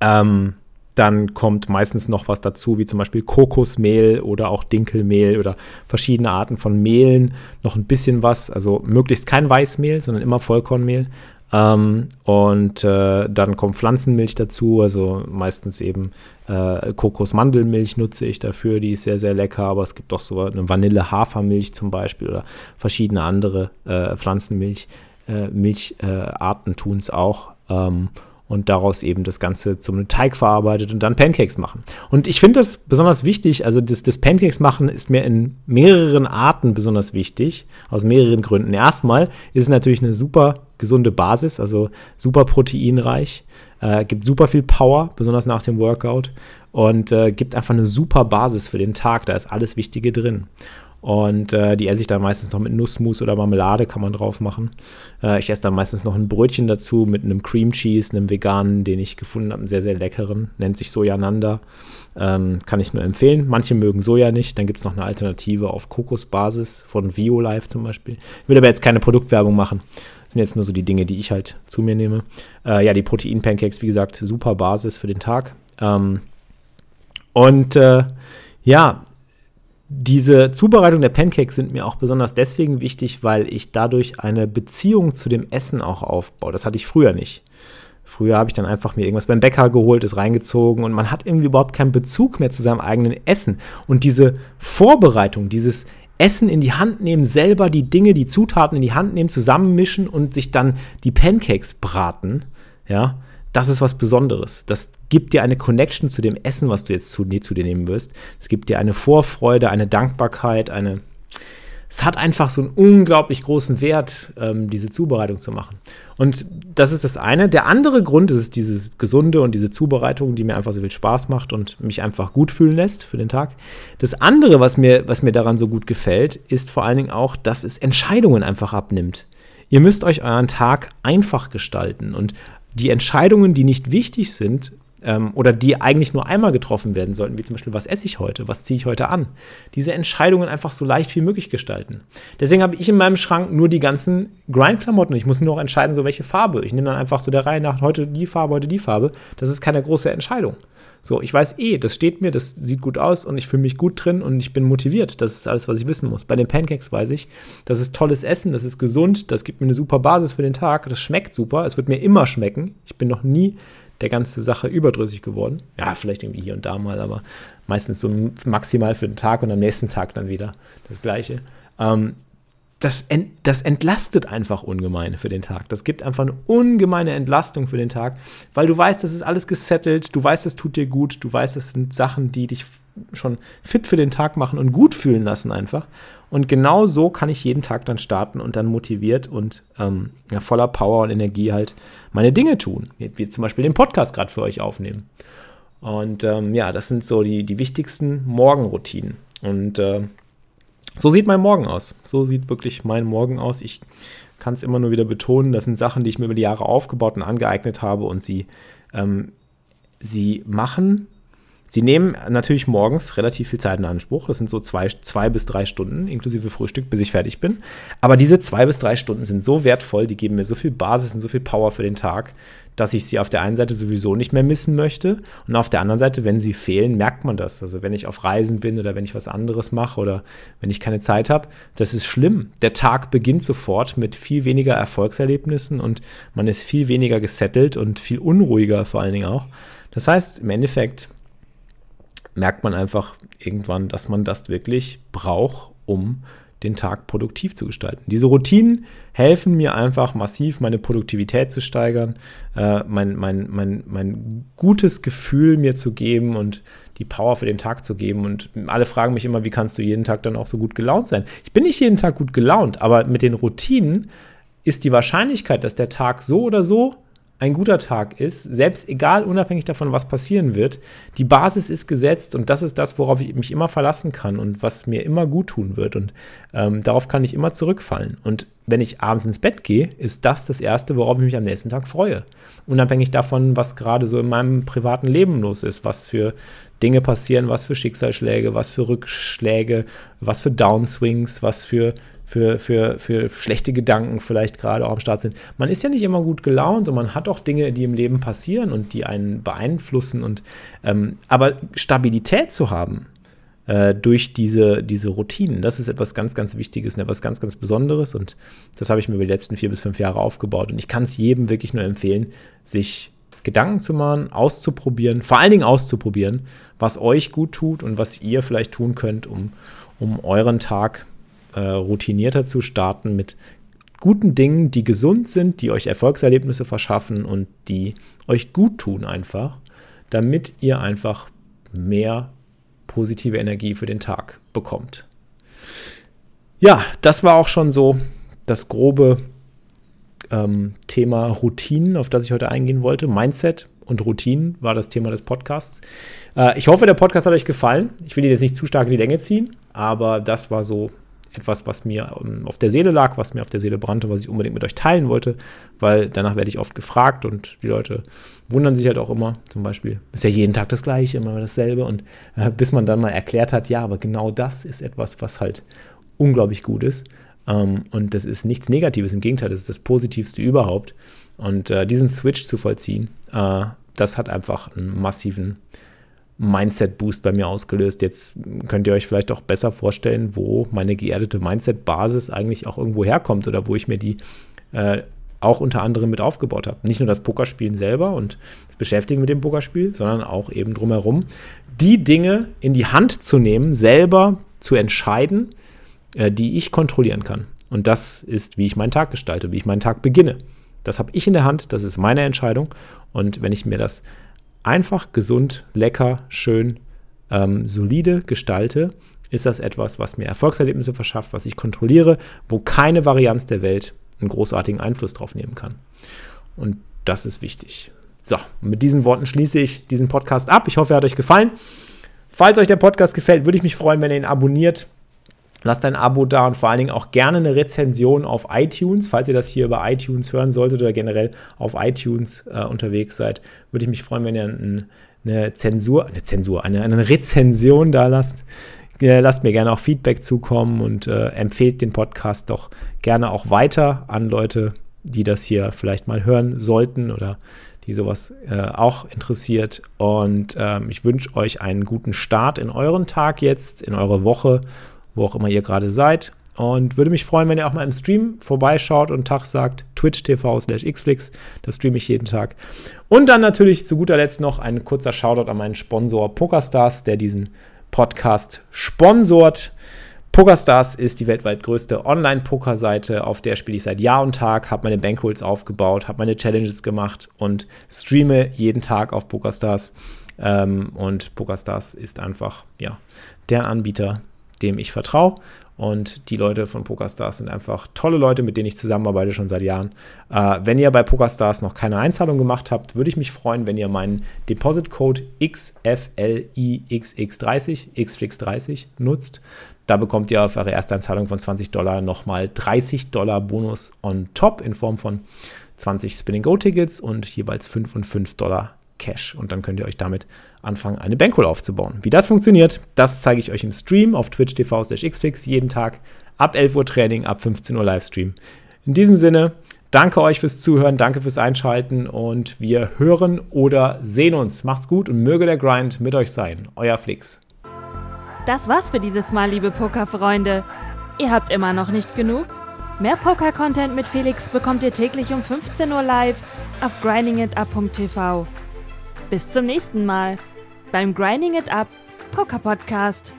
[SPEAKER 1] ähm, dann kommt meistens noch was dazu, wie zum Beispiel Kokosmehl oder auch Dinkelmehl oder verschiedene Arten von Mehlen. Noch ein bisschen was, also möglichst kein Weißmehl, sondern immer Vollkornmehl. Ähm, und äh, dann kommt Pflanzenmilch dazu, also meistens eben äh, Kokosmandelmilch nutze ich dafür, die ist sehr, sehr lecker, aber es gibt auch so eine Vanille-Hafermilch zum Beispiel oder verschiedene andere äh, Pflanzenmilch. Äh, Milcharten tun es auch. Ähm, und daraus eben das Ganze zum Teig verarbeitet und dann Pancakes machen. Und ich finde das besonders wichtig, also das, das Pancakes machen ist mir in mehreren Arten besonders wichtig, aus mehreren Gründen. Erstmal ist es natürlich eine super gesunde Basis, also super proteinreich, äh, gibt super viel Power, besonders nach dem Workout und äh, gibt einfach eine super Basis für den Tag, da ist alles Wichtige drin. Und äh, die esse ich dann meistens noch mit Nussmus oder Marmelade, kann man drauf machen. Äh, ich esse dann meistens noch ein Brötchen dazu mit einem Cream Cheese, einem veganen, den ich gefunden habe, einen sehr, sehr leckeren. Nennt sich Sojananda. Ähm, kann ich nur empfehlen. Manche mögen Soja nicht. Dann gibt es noch eine Alternative auf Kokosbasis von VioLife zum Beispiel. Ich will aber jetzt keine Produktwerbung machen. Das sind jetzt nur so die Dinge, die ich halt zu mir nehme. Äh, ja, die Protein-Pancakes, wie gesagt, super Basis für den Tag. Ähm, und äh, ja, diese Zubereitung der Pancakes sind mir auch besonders deswegen wichtig, weil ich dadurch eine Beziehung zu dem Essen auch aufbaue. Das hatte ich früher nicht. Früher habe ich dann einfach mir irgendwas beim Bäcker geholt, ist reingezogen und man hat irgendwie überhaupt keinen Bezug mehr zu seinem eigenen Essen. Und diese Vorbereitung, dieses Essen in die Hand nehmen, selber die Dinge, die Zutaten in die Hand nehmen, zusammenmischen und sich dann die Pancakes braten, ja, das ist was Besonderes. Das gibt dir eine Connection zu dem Essen, was du jetzt zu, zu dir nehmen wirst. Es gibt dir eine Vorfreude, eine Dankbarkeit, eine. Es hat einfach so einen unglaublich großen Wert, ähm, diese Zubereitung zu machen. Und das ist das eine. Der andere Grund ist dieses Gesunde und diese Zubereitung, die mir einfach so viel Spaß macht und mich einfach gut fühlen lässt für den Tag. Das andere, was mir, was mir daran so gut gefällt, ist vor allen Dingen auch, dass es Entscheidungen einfach abnimmt. Ihr müsst euch euren Tag einfach gestalten und die Entscheidungen, die nicht wichtig sind ähm, oder die eigentlich nur einmal getroffen werden sollten, wie zum Beispiel, was esse ich heute, was ziehe ich heute an, diese Entscheidungen einfach so leicht wie möglich gestalten. Deswegen habe ich in meinem Schrank nur die ganzen Grind-Klamotten. Ich muss nur noch entscheiden, so welche Farbe. Ich nehme dann einfach so der Reihe nach heute die Farbe, heute die Farbe. Das ist keine große Entscheidung. So, ich weiß eh, das steht mir, das sieht gut aus und ich fühle mich gut drin und ich bin motiviert. Das ist alles, was ich wissen muss. Bei den Pancakes weiß ich, das ist tolles Essen, das ist gesund, das gibt mir eine super Basis für den Tag, das schmeckt super, es wird mir immer schmecken. Ich bin noch nie der ganze Sache überdrüssig geworden. Ja, vielleicht irgendwie hier und da mal, aber meistens so maximal für den Tag und am nächsten Tag dann wieder das Gleiche. Ähm, das, ent, das entlastet einfach ungemein für den Tag. Das gibt einfach eine ungemeine Entlastung für den Tag, weil du weißt, das ist alles gesettelt, du weißt, es tut dir gut, du weißt, es sind Sachen, die dich schon fit für den Tag machen und gut fühlen lassen einfach. Und genau so kann ich jeden Tag dann starten und dann motiviert und ähm, ja, voller Power und Energie halt meine Dinge tun. Wie zum Beispiel den Podcast gerade für euch aufnehmen. Und ähm, ja, das sind so die, die wichtigsten Morgenroutinen. Und äh, so sieht mein Morgen aus. So sieht wirklich mein Morgen aus. Ich kann es immer nur wieder betonen, das sind Sachen, die ich mir über die Jahre aufgebaut und angeeignet habe und sie, ähm, sie machen Sie nehmen natürlich morgens relativ viel Zeit in Anspruch. Das sind so zwei, zwei bis drei Stunden inklusive Frühstück, bis ich fertig bin. Aber diese zwei bis drei Stunden sind so wertvoll, die geben mir so viel Basis und so viel Power für den Tag, dass ich sie auf der einen Seite sowieso nicht mehr missen möchte. Und auf der anderen Seite, wenn sie fehlen, merkt man das. Also wenn ich auf Reisen bin oder wenn ich was anderes mache oder wenn ich keine Zeit habe, das ist schlimm. Der Tag beginnt sofort mit viel weniger Erfolgserlebnissen und man ist viel weniger gesettelt und viel unruhiger vor allen Dingen auch. Das heißt, im Endeffekt merkt man einfach irgendwann, dass man das wirklich braucht, um den Tag produktiv zu gestalten. Diese Routinen helfen mir einfach massiv, meine Produktivität zu steigern, äh, mein, mein, mein, mein gutes Gefühl mir zu geben und die Power für den Tag zu geben. Und alle fragen mich immer, wie kannst du jeden Tag dann auch so gut gelaunt sein? Ich bin nicht jeden Tag gut gelaunt, aber mit den Routinen ist die Wahrscheinlichkeit, dass der Tag so oder so ein guter Tag ist, selbst egal unabhängig davon, was passieren wird, die Basis ist gesetzt und das ist das, worauf ich mich immer verlassen kann und was mir immer gut tun wird und ähm, darauf kann ich immer zurückfallen. Und wenn ich abends ins Bett gehe, ist das das Erste, worauf ich mich am nächsten Tag freue. Unabhängig davon, was gerade so in meinem privaten Leben los ist, was für Dinge passieren, was für Schicksalsschläge, was für Rückschläge, was für Downswings, was für für, für, für schlechte Gedanken vielleicht gerade auch am Start sind. Man ist ja nicht immer gut gelaunt und man hat auch Dinge, die im Leben passieren und die einen beeinflussen. Und, ähm, aber Stabilität zu haben äh, durch diese, diese Routinen, das ist etwas ganz, ganz Wichtiges und etwas ganz, ganz Besonderes. Und das habe ich mir über die letzten vier bis fünf Jahre aufgebaut. Und ich kann es jedem wirklich nur empfehlen, sich Gedanken zu machen, auszuprobieren, vor allen Dingen auszuprobieren, was euch gut tut und was ihr vielleicht tun könnt, um, um euren Tag äh, routinierter zu starten mit guten Dingen, die gesund sind, die euch Erfolgserlebnisse verschaffen und die euch gut tun einfach, damit ihr einfach mehr positive Energie für den Tag bekommt. Ja, das war auch schon so das grobe ähm, Thema Routinen, auf das ich heute eingehen wollte. Mindset und Routinen war das Thema des Podcasts. Äh, ich hoffe, der Podcast hat euch gefallen. Ich will ihn jetzt nicht zu stark in die Länge ziehen, aber das war so etwas, was mir ähm, auf der Seele lag, was mir auf der Seele brannte, was ich unbedingt mit euch teilen wollte, weil danach werde ich oft gefragt und die Leute wundern sich halt auch immer. Zum Beispiel ist ja jeden Tag das Gleiche, immer dasselbe und äh, bis man dann mal erklärt hat, ja, aber genau das ist etwas, was halt unglaublich gut ist. Ähm, und das ist nichts Negatives, im Gegenteil, das ist das Positivste überhaupt. Und äh, diesen Switch zu vollziehen, äh, das hat einfach einen massiven Mindset-Boost bei mir ausgelöst. Jetzt könnt ihr euch vielleicht auch besser vorstellen, wo meine geerdete Mindset-Basis eigentlich auch irgendwo herkommt oder wo ich mir die äh, auch unter anderem mit aufgebaut habe. Nicht nur das Pokerspielen selber und das Beschäftigen mit dem Pokerspiel, sondern auch eben drumherum, die Dinge in die Hand zu nehmen, selber zu entscheiden, äh, die ich kontrollieren kann. Und das ist, wie ich meinen Tag gestalte, wie ich meinen Tag beginne. Das habe ich in der Hand, das ist meine Entscheidung. Und wenn ich mir das einfach, gesund, lecker, schön, ähm, solide gestalte, ist das etwas, was mir Erfolgserlebnisse verschafft, was ich kontrolliere, wo keine Varianz der Welt einen großartigen Einfluss drauf nehmen kann. Und das ist wichtig. So, mit diesen Worten schließe ich diesen Podcast ab. Ich hoffe, er hat euch gefallen. Falls euch der Podcast gefällt, würde ich mich freuen, wenn ihr ihn abonniert. Lasst ein Abo da und vor allen Dingen auch gerne eine Rezension auf iTunes. Falls ihr das hier über iTunes hören solltet oder generell auf iTunes äh, unterwegs seid, würde ich mich freuen, wenn ihr ein, eine Zensur, eine Zensur, eine, eine Rezension da lasst. Äh, lasst mir gerne auch Feedback zukommen und äh, empfehlt den Podcast doch gerne auch weiter an Leute, die das hier vielleicht mal hören sollten oder die sowas äh, auch interessiert. Und ähm, ich wünsche euch einen guten Start in euren Tag jetzt, in eure Woche wo auch immer ihr gerade seid. Und würde mich freuen, wenn ihr auch mal im Stream vorbeischaut und Tag sagt, Twitch TV slash Xflix. Das streame ich jeden Tag. Und dann natürlich zu guter Letzt noch ein kurzer Shoutout an meinen Sponsor PokerStars, der diesen Podcast sponsort. PokerStars ist die weltweit größte Online-Poker-Seite, auf der spiele ich seit Jahr und Tag, habe meine Bankrolls aufgebaut, habe meine Challenges gemacht und streame jeden Tag auf PokerStars. Ähm, und PokerStars ist einfach ja, der Anbieter, dem ich vertraue. Und die Leute von PokerStars sind einfach tolle Leute, mit denen ich zusammenarbeite schon seit Jahren. Äh, wenn ihr bei PokerStars noch keine Einzahlung gemacht habt, würde ich mich freuen, wenn ihr meinen Deposit-Code XFLIXX30, XFlix30 nutzt. Da bekommt ihr auf eure Ersteinzahlung von 20 Dollar nochmal 30 Dollar Bonus on top in Form von 20 Spinning-Go-Tickets und jeweils 5 und 5 Dollar Cash. Und dann könnt ihr euch damit anfangen, eine Bankroll aufzubauen. Wie das funktioniert, das zeige ich euch im Stream auf Twitch TV xfix jeden Tag. Ab 11 Uhr Training, ab 15 Uhr Livestream. In diesem Sinne, danke euch fürs Zuhören, danke fürs Einschalten und wir hören oder sehen uns. Macht's gut und möge der Grind mit euch sein. Euer Flix.
[SPEAKER 2] Das war's für dieses Mal, liebe Pokerfreunde. Ihr habt immer noch nicht genug? Mehr Poker-Content mit Felix bekommt ihr täglich um 15 Uhr live auf grindingitup.tv. Bis zum nächsten Mal beim Grinding It Up Poker Podcast.